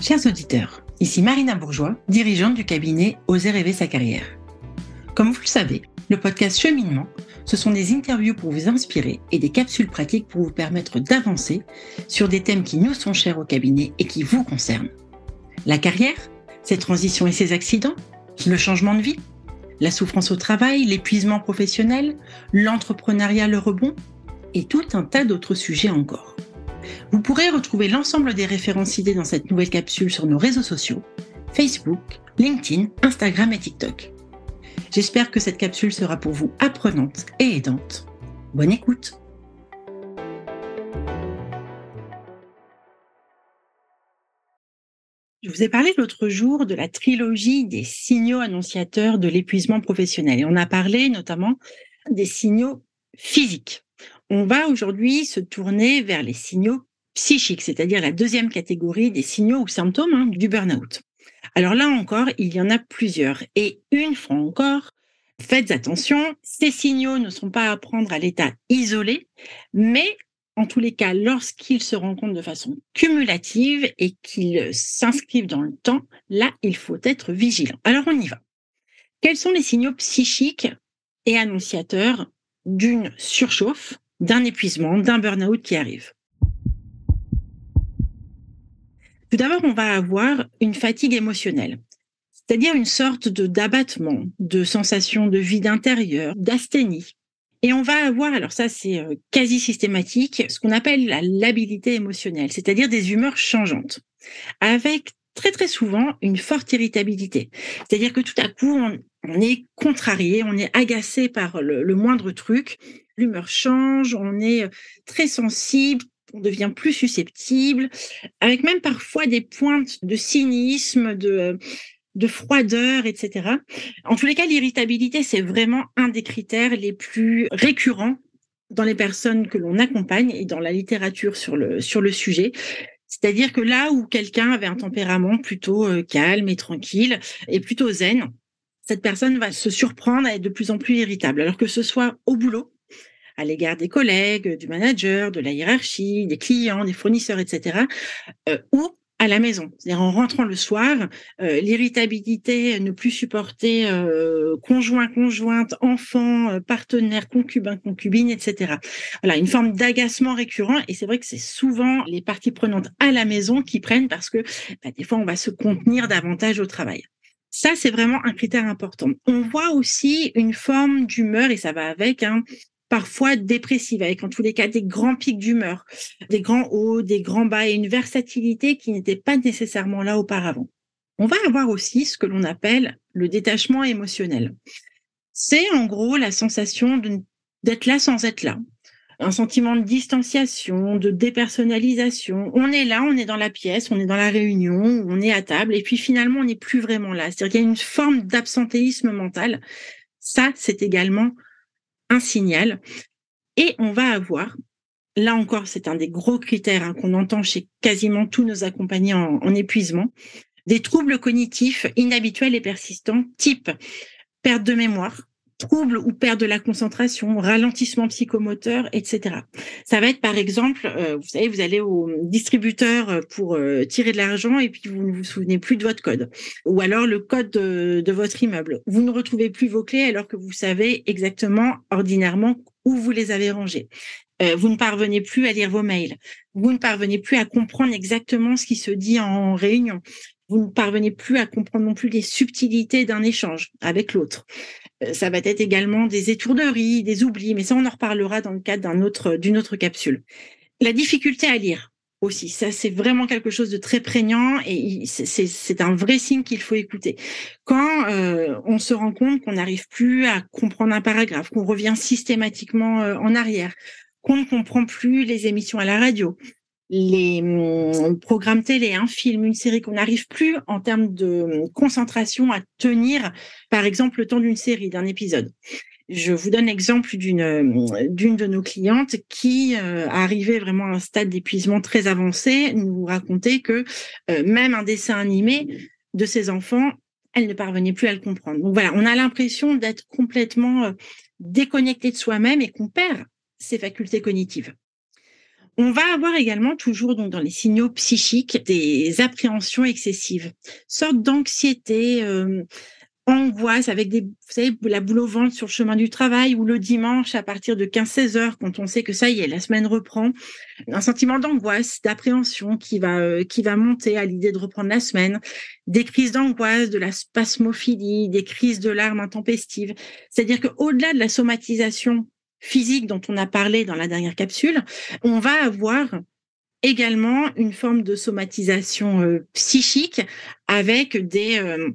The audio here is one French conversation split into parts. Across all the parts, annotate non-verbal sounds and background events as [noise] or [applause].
Chers auditeurs, ici Marina Bourgeois, dirigeante du cabinet Oser rêver sa carrière. Comme vous le savez, le podcast Cheminement, ce sont des interviews pour vous inspirer et des capsules pratiques pour vous permettre d'avancer sur des thèmes qui nous sont chers au cabinet et qui vous concernent. La carrière, ses transitions et ses accidents, le changement de vie, la souffrance au travail, l'épuisement professionnel, l'entrepreneuriat, le rebond et tout un tas d'autres sujets encore. Vous pourrez retrouver l'ensemble des références idées dans cette nouvelle capsule sur nos réseaux sociaux, Facebook, LinkedIn, Instagram et TikTok. J'espère que cette capsule sera pour vous apprenante et aidante. Bonne écoute Je vous ai parlé l'autre jour de la trilogie des signaux annonciateurs de l'épuisement professionnel et on a parlé notamment des signaux physiques. On va aujourd'hui se tourner vers les signaux psychiques, c'est-à-dire la deuxième catégorie des signaux ou symptômes hein, du burn-out. Alors là encore, il y en a plusieurs. Et une fois encore, faites attention, ces signaux ne sont pas à prendre à l'état isolé, mais en tous les cas, lorsqu'ils se rencontrent de façon cumulative et qu'ils s'inscrivent dans le temps, là, il faut être vigilant. Alors on y va. Quels sont les signaux psychiques et annonciateurs d'une surchauffe d'un épuisement, d'un burn-out qui arrive. Tout d'abord, on va avoir une fatigue émotionnelle, c'est-à-dire une sorte de d'abattement, de sensation de vide intérieur, d'asthénie. Et on va avoir, alors ça c'est euh, quasi systématique, ce qu'on appelle la labilité émotionnelle, c'est-à-dire des humeurs changeantes, avec très très souvent une forte irritabilité. C'est-à-dire que tout à coup, on, est contrarié, on est agacé par le moindre truc, l'humeur change, on est très sensible, on devient plus susceptible, avec même parfois des pointes de cynisme, de, de froideur, etc. En tous les cas, l'irritabilité, c'est vraiment un des critères les plus récurrents dans les personnes que l'on accompagne et dans la littérature sur le, sur le sujet. C'est-à-dire que là où quelqu'un avait un tempérament plutôt euh, calme et tranquille et plutôt zen, cette personne va se surprendre à être de plus en plus irritable. Alors que ce soit au boulot, à l'égard des collègues, du manager, de la hiérarchie, des clients, des fournisseurs, etc., euh, ou à la maison. C'est-à-dire en rentrant le soir, euh, l'irritabilité, ne plus supporter euh, conjoint, conjointe, enfant, partenaire, concubin, concubine, etc. Voilà, une forme d'agacement récurrent. Et c'est vrai que c'est souvent les parties prenantes à la maison qui prennent parce que bah, des fois, on va se contenir davantage au travail. Ça, c'est vraiment un critère important. On voit aussi une forme d'humeur, et ça va avec, hein, parfois dépressive, avec en tous les cas des grands pics d'humeur, des grands hauts, des grands bas et une versatilité qui n'était pas nécessairement là auparavant. On va avoir aussi ce que l'on appelle le détachement émotionnel. C'est en gros la sensation d'être là sans être là. Un sentiment de distanciation, de dépersonnalisation. On est là, on est dans la pièce, on est dans la réunion, on est à table, et puis finalement, on n'est plus vraiment là. C'est-à-dire qu'il y a une forme d'absentéisme mental. Ça, c'est également un signal. Et on va avoir, là encore, c'est un des gros critères hein, qu'on entend chez quasiment tous nos accompagnants en, en épuisement, des troubles cognitifs inhabituels et persistants, type perte de mémoire, troubles ou perte de la concentration, ralentissement psychomoteur, etc. Ça va être par exemple, euh, vous savez, vous allez au distributeur pour euh, tirer de l'argent et puis vous ne vous souvenez plus de votre code, ou alors le code de, votre immeuble. Vous ne retrouvez plus vos clés alors que vous savez exactement ordinairement où vous les avez rangées. Euh, vous ne parvenez plus à lire vos mails. Vous ne parvenez plus à comprendre exactement ce qui se dit en réunion vous ne parvenez plus à comprendre non plus les subtilités d'un échange avec l'autre. Euh, ça va être également des étourderies, des oublis, mais ça on en reparlera dans le cadre d'un autre, d'une autre capsule. La difficulté à lire aussi, ça c'est vraiment quelque chose de très prégnant et c'est un vrai signe qu'il faut écouter. Quand euh, on se rend compte qu'on n'arrive plus à comprendre un paragraphe, qu'on revient systématiquement euh, en arrière, qu'on ne comprend plus les émissions à la radio, les hum, programmes télé, un film, une série qu'on n'arrive plus en termes de hum, concentration à tenir, par exemple, le temps d'une série, d'un épisode. Je vous donne l'exemple d'une hum, de nos clientes qui euh, arrivait vraiment à un stade d'épuisement très avancé, nous racontait que euh, même un dessin animé de ses enfants, elle ne parvenait plus à le comprendre. Donc voilà, on a l'impression d'être complètement euh, déconnecté de soi-même et qu'on perd ses facultés cognitives. On va avoir également toujours donc dans les signaux psychiques des appréhensions excessives, sorte d'anxiété, euh, angoisse avec des, vous savez, la boule au ventre sur le chemin du travail ou le dimanche à partir de 15-16 heures quand on sait que ça y est, la semaine reprend, un sentiment d'angoisse, d'appréhension qui va euh, qui va monter à l'idée de reprendre la semaine, des crises d'angoisse, de la spasmophilie, des crises de larmes intempestives. C'est-à-dire que au-delà de la somatisation physique dont on a parlé dans la dernière capsule, on va avoir également une forme de somatisation euh, psychique avec des euh,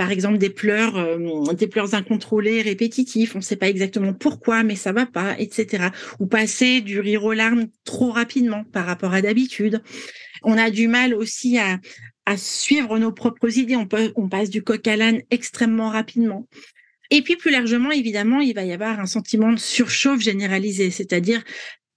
par exemple des pleurs, euh, des pleurs incontrôlés, répétitifs, on ne sait pas exactement pourquoi, mais ça va pas, etc. Ou passer du rire aux larmes trop rapidement par rapport à d'habitude. On a du mal aussi à, suivre nos propres idées. On passe du coq à l'âne extrêmement rapidement. Et puis plus largement, évidemment, il va y avoir un sentiment de surchauffe généralisé, c'est-à-dire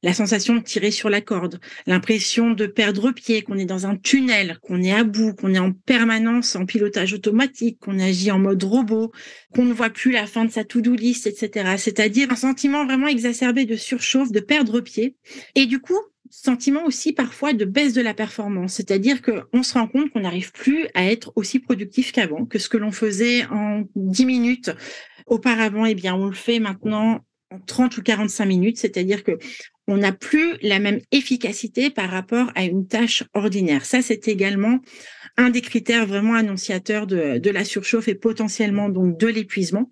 la sensation de tirer sur la corde, l'impression de perdre pied, qu'on est dans un tunnel, qu'on est à bout, qu'on est en permanence en pilotage automatique, qu'on agit en mode robot, qu'on ne voit plus la fin de sa to-do list, etc. C'est-à-dire un sentiment vraiment exacerbé de surchauffe, de perdre pied. Et du coup, sentiment aussi parfois de baisse de la performance, c'est-à-dire qu'on se rend compte qu'on n'arrive plus à être aussi productif qu'avant, que ce que l'on faisait en 10 minutes auparavant, eh on le fait maintenant en 30 ou 45 minutes, c'est-à-dire que on n'a plus la même efficacité par rapport à une tâche ordinaire. Ça, c'est également un des critères vraiment annonciateurs de, de la surchauffe et potentiellement donc de l'épuisement,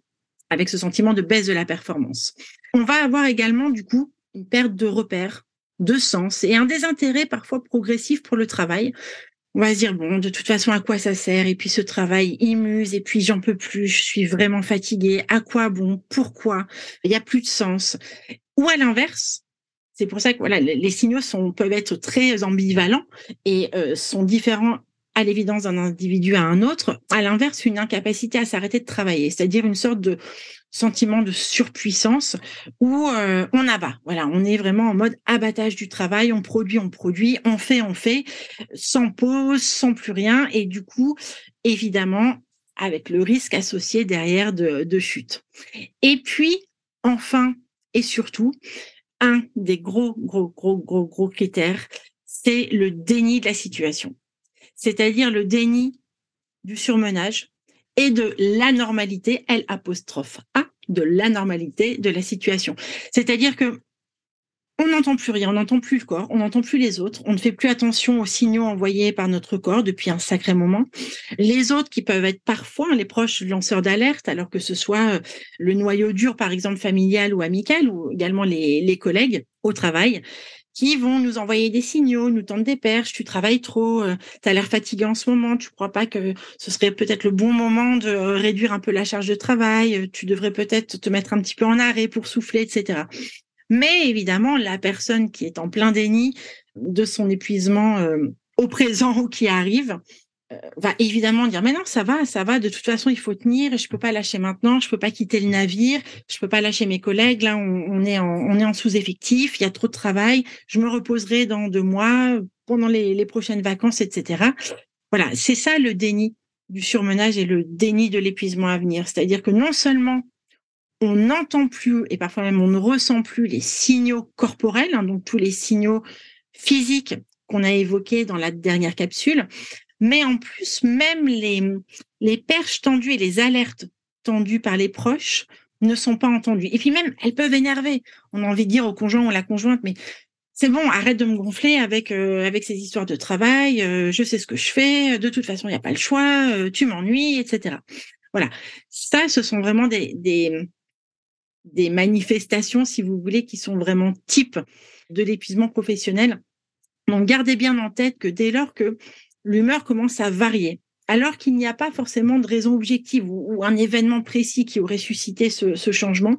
avec ce sentiment de baisse de la performance. On va avoir également du coup une perte de repères, de sens et un désintérêt parfois progressif pour le travail. On va se dire bon, de toute façon, à quoi ça sert? Et puis ce travail il muse et puis j'en peux plus, je suis vraiment fatiguée. À quoi bon? Pourquoi? Il n'y a plus de sens. Ou à l'inverse, c'est pour ça que voilà, les signaux sont, peuvent être très ambivalents et euh, sont différents à l'évidence d'un individu à un autre. À l'inverse, une incapacité à s'arrêter de travailler, c'est-à-dire une sorte de sentiment de surpuissance où euh, on abat. Voilà, on est vraiment en mode abattage du travail, on produit, on produit, on fait, on fait, sans pause, sans plus rien, et du coup, évidemment, avec le risque associé derrière de, de chute. Et puis, enfin et surtout, un des gros, gros, gros, gros, gros critères, c'est le déni de la situation. C'est-à-dire le déni du surmenage et de l'anormalité, L apostrophe A, de l'anormalité de la situation. C'est-à-dire que on n'entend plus rien, on n'entend plus le corps, on n'entend plus les autres, on ne fait plus attention aux signaux envoyés par notre corps depuis un sacré moment. Les autres qui peuvent être parfois les proches lanceurs d'alerte, alors que ce soit euh, le noyau dur, par exemple familial ou amical, ou également les, les collègues au travail, qui vont nous envoyer des signaux, nous tendre des perches, tu travailles trop, euh, tu as l'air fatigué en ce moment, tu crois pas que ce serait peut-être le bon moment de réduire un peu la charge de travail, euh, tu devrais peut-être te mettre un petit peu en arrêt pour souffler, etc. Mais évidemment, la personne qui est en plein déni de son épuisement euh, au présent [laughs] ou qui arrive euh, va évidemment dire mais non ça va ça va de toute façon il faut tenir je peux pas lâcher maintenant je peux pas quitter le navire je peux pas lâcher mes collègues là on, est en en sous-effectif il y a trop de travail je me reposerai dans deux mois pendant les, les prochaines vacances etc voilà c'est ça le déni du surmenage et le déni de l'épuisement à venir. C'est-à-dire que non seulement on n'entend plus et parfois même on ne ressent plus les signaux corporels, hein, donc tous les signaux physiques qu'on a évoqués dans la dernière capsule, mais en plus même les, les perches tendues et les alertes tendues par les proches ne sont pas entendues. Et puis même, elles peuvent énerver. On a envie de dire au conjoint ou à la conjointe, mais c'est bon, arrête de me gonfler avec euh, avec ces histoires de travail. Euh, je sais ce que je fais. De toute façon, il n'y a pas le choix. Euh, tu m'ennuies, etc. Voilà. Ça, ce sont vraiment des, des des manifestations, si vous voulez, qui sont vraiment types de l'épuisement professionnel. Donc, gardez bien en tête que dès lors que l'humeur commence à varier, alors qu'il n'y a pas forcément de raison objective ou, un événement précis qui aurait suscité ce, changement,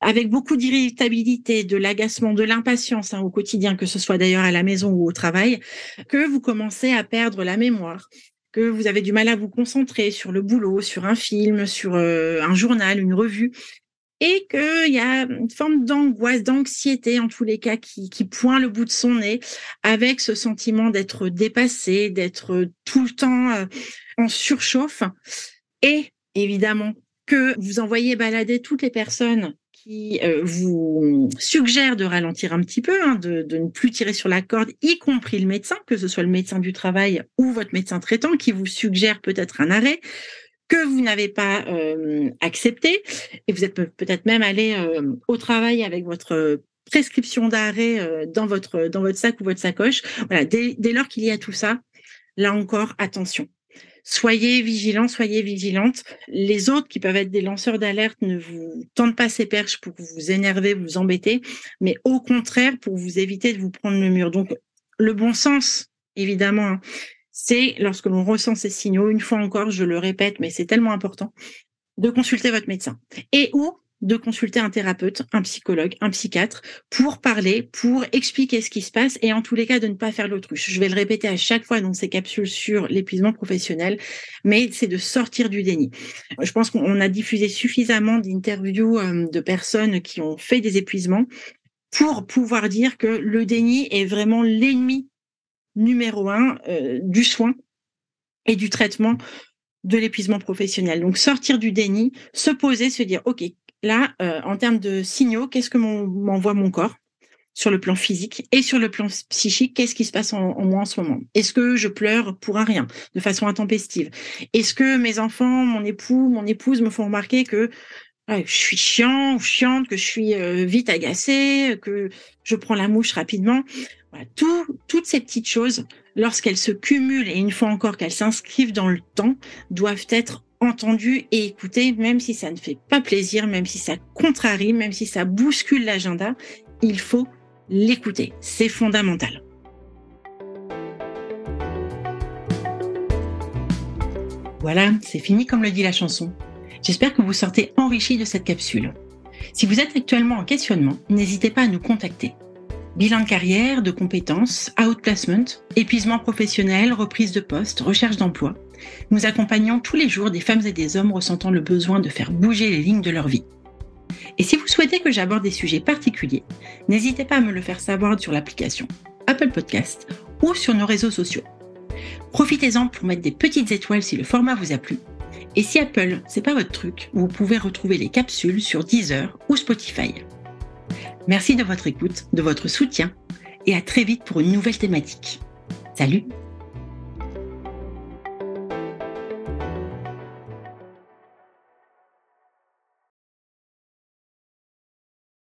avec beaucoup d'irritabilité, de l'agacement, de l'impatience hein, au quotidien, que ce soit d'ailleurs à la maison ou au travail, que vous commencez à perdre la mémoire, que vous avez du mal à vous concentrer sur le boulot, sur un film, sur euh, un journal, une revue, et qu'il y a une forme d'angoisse, d'anxiété en tous les cas qui, pointe le bout de son nez avec ce sentiment d'être dépassé, d'être tout le temps euh, en surchauffe. Et évidemment que vous envoyez balader toutes les personnes qui euh, vous suggère de ralentir un petit peu, hein, de, ne plus tirer sur la corde, y compris le médecin, que ce soit le médecin du travail ou votre médecin traitant, qui vous suggère peut-être un arrêt que vous n'avez pas euh, accepté, et vous êtes peut-être même allé euh, au travail avec votre prescription d'arrêt euh, dans votre dans votre sac ou votre sacoche. Voilà, dès, dès lors qu'il y a tout ça, là encore, attention soyez vigilants, soyez vigilantes. Les autres qui peuvent être des lanceurs d'alerte ne vous tentent pas ces perches pour vous énerver, vous embêter, mais au contraire pour vous éviter de vous prendre le mur. Donc, le bon sens, évidemment, hein, c'est lorsque l'on ressent ces signaux, une fois encore, je le répète, mais c'est tellement important, de consulter votre médecin. Et ou de consulter un thérapeute, un psychologue, un psychiatre pour parler, pour expliquer ce qui se passe et en tous les cas de ne pas faire l'autruche. Je vais le répéter à chaque fois dans ces capsules sur l'épuisement professionnel, mais c'est de sortir du déni. Je pense qu'on a diffusé suffisamment d'interviews euh, de personnes qui ont fait des épuisements pour pouvoir dire que le déni est vraiment l'ennemi numéro un euh, du soin et du traitement de l'épuisement professionnel. Donc sortir du déni, se poser, se dire, OK, là, euh, en termes de signaux, qu'est-ce que m'envoie mon corps sur le plan physique et sur le plan psychique, qu'est-ce qui se passe en, moi en ce moment? Est-ce que je pleure pour un rien, de façon intempestive? Est-ce que mes enfants, mon époux, mon épouse me font remarquer que ah, je suis chiant ou chiante, que je suis euh, vite agacée, que je prends la mouche rapidement? Voilà, tout, ces petites choses, lorsqu'elles se cumulent et une fois encore qu'elles s'inscrivent dans le temps, doivent être entendu et écouté, même si ça ne fait pas plaisir, même si ça contrarie, même si ça bouscule l'agenda, il faut l'écouter. C'est fondamental. Voilà, c'est fini comme le dit la chanson. J'espère que vous sortez enrichi de cette capsule. Si vous êtes actuellement en questionnement, n'hésitez pas à nous contacter. Bilan de carrière, de compétences, outplacement, épuisement professionnel, reprise de poste, recherche d'emploi. Nous accompagnons tous les jours des femmes et des hommes ressentant le besoin de faire bouger les lignes de leur vie. Et si vous souhaitez que j'aborde des sujets particuliers, n'hésitez pas à me le faire savoir sur l'application Apple Podcast ou sur nos réseaux sociaux. Profitez-en pour mettre des petites étoiles si le format vous a plu. Et si Apple, c'est pas votre truc, vous pouvez retrouver les capsules sur Deezer ou Spotify. Merci de votre écoute, de votre soutien et à très vite pour une nouvelle thématique. Salut